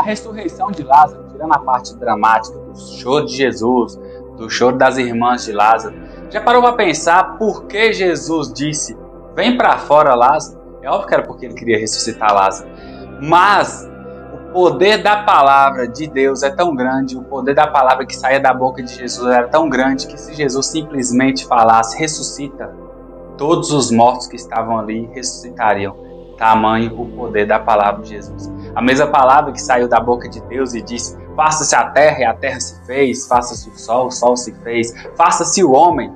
na ressurreição de Lázaro, tirando a parte dramática do choro de Jesus, do choro das irmãs de Lázaro, já parou para pensar por que Jesus disse: Vem para fora, Lázaro? É óbvio que era porque ele queria ressuscitar Lázaro. Mas o poder da palavra de Deus é tão grande, o poder da palavra que saía da boca de Jesus era tão grande que se Jesus simplesmente falasse: ressuscita, todos os mortos que estavam ali ressuscitariam. Tamanho o poder da palavra de Jesus. A mesma palavra que saiu da boca de Deus e disse: Faça-se a terra, e a terra se fez, faça-se o sol, o sol se fez, faça-se o homem,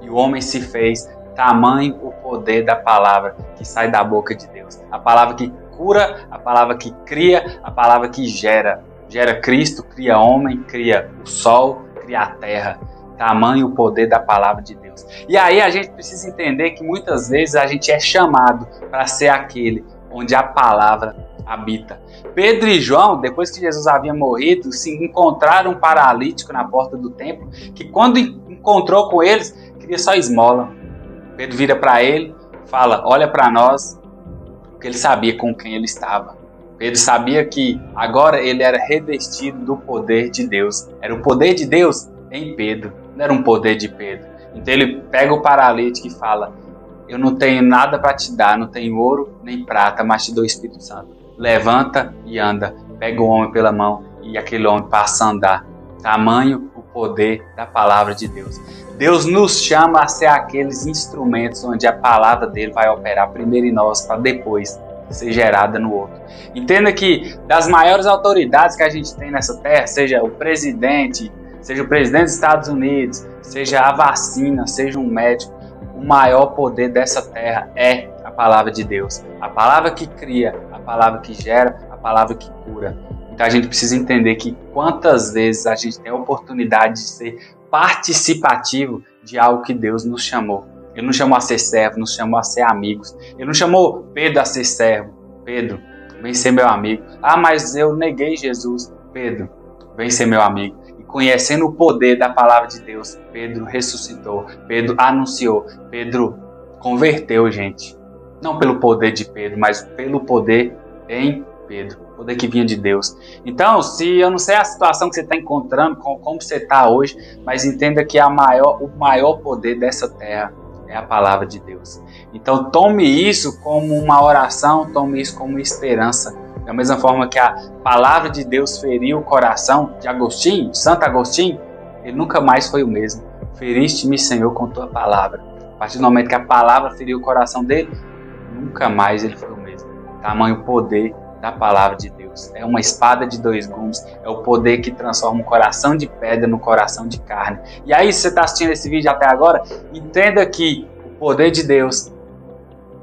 e o homem se fez. Tamanho o poder da palavra que sai da boca de Deus. A palavra que cura, a palavra que cria, a palavra que gera. Gera Cristo, cria homem, cria o sol, cria a terra. Tamanho o poder da palavra de Deus. E aí a gente precisa entender que muitas vezes a gente é chamado para ser aquele onde a palavra habita. Pedro e João, depois que Jesus havia morrido, se encontraram um paralítico na porta do templo, que quando encontrou com eles, queria só esmola. Pedro vira para ele, fala: Olha para nós, porque ele sabia com quem ele estava. Pedro sabia que agora ele era revestido do poder de Deus. Era o poder de Deus em Pedro, não era um poder de Pedro. Então ele pega o paralítico e fala: Eu não tenho nada para te dar, não tenho ouro nem prata, mas te dou o Espírito Santo. Levanta e anda. Pega o homem pela mão e aquele homem passa a andar. Tamanho o poder da palavra de Deus. Deus nos chama a ser aqueles instrumentos onde a palavra dele vai operar primeiro em nós para depois ser gerada no outro. Entenda que das maiores autoridades que a gente tem nessa terra, seja o presidente, seja o presidente dos Estados Unidos, seja a vacina, seja um médico, o maior poder dessa terra é a palavra de Deus. A palavra que cria, a palavra que gera, a palavra que cura. Então a gente precisa entender que quantas vezes a gente tem a oportunidade de ser participativo de algo que Deus nos chamou. Ele nos chamou a ser servo, nos chamou a ser amigos. Ele não chamou Pedro a ser servo. Pedro, vem ser meu amigo. Ah, mas eu neguei Jesus. Pedro, vem ser meu amigo. Conhecendo o poder da palavra de Deus, Pedro ressuscitou, Pedro anunciou, Pedro converteu gente. Não pelo poder de Pedro, mas pelo poder em Pedro poder que vinha de Deus. Então, se eu não sei a situação que você está encontrando, como você está hoje, mas entenda que a maior, o maior poder dessa terra é a palavra de Deus. Então, tome isso como uma oração, tome isso como esperança. Da mesma forma que a palavra de Deus feriu o coração de Agostinho, Santo Agostinho, ele nunca mais foi o mesmo. Feriste-me, Senhor, com tua palavra. A partir do momento que a palavra feriu o coração dele, nunca mais ele foi o mesmo. Tamanho poder da palavra de Deus. É uma espada de dois gumes, é o poder que transforma um coração de pedra no coração de carne. E aí, se você está assistindo esse vídeo até agora, entenda que o poder de Deus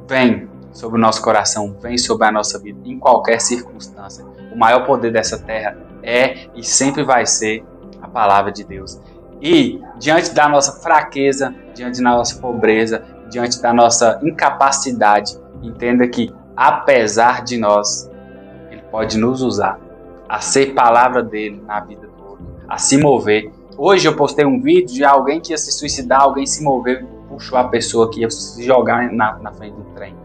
vem sobre o nosso coração, vem sobre a nossa vida, em qualquer circunstância. O maior poder dessa terra é e sempre vai ser a palavra de Deus. E diante da nossa fraqueza, diante da nossa pobreza, diante da nossa incapacidade, entenda que apesar de nós, pode nos usar a ser palavra dele na vida do outro, a se mover. Hoje eu postei um vídeo de alguém que ia se suicidar, alguém se moveu e puxou a pessoa que ia se jogar na, na frente do trem.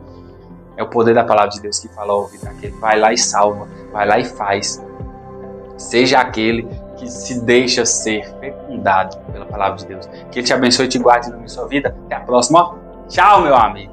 É o poder da palavra de Deus que fala ao ouvido daquele. Vai lá e salva, vai lá e faz. Seja aquele que se deixa ser fecundado pela palavra de Deus. Que Ele te abençoe e te guarde na sua vida. Até a próxima. Tchau, meu amigo.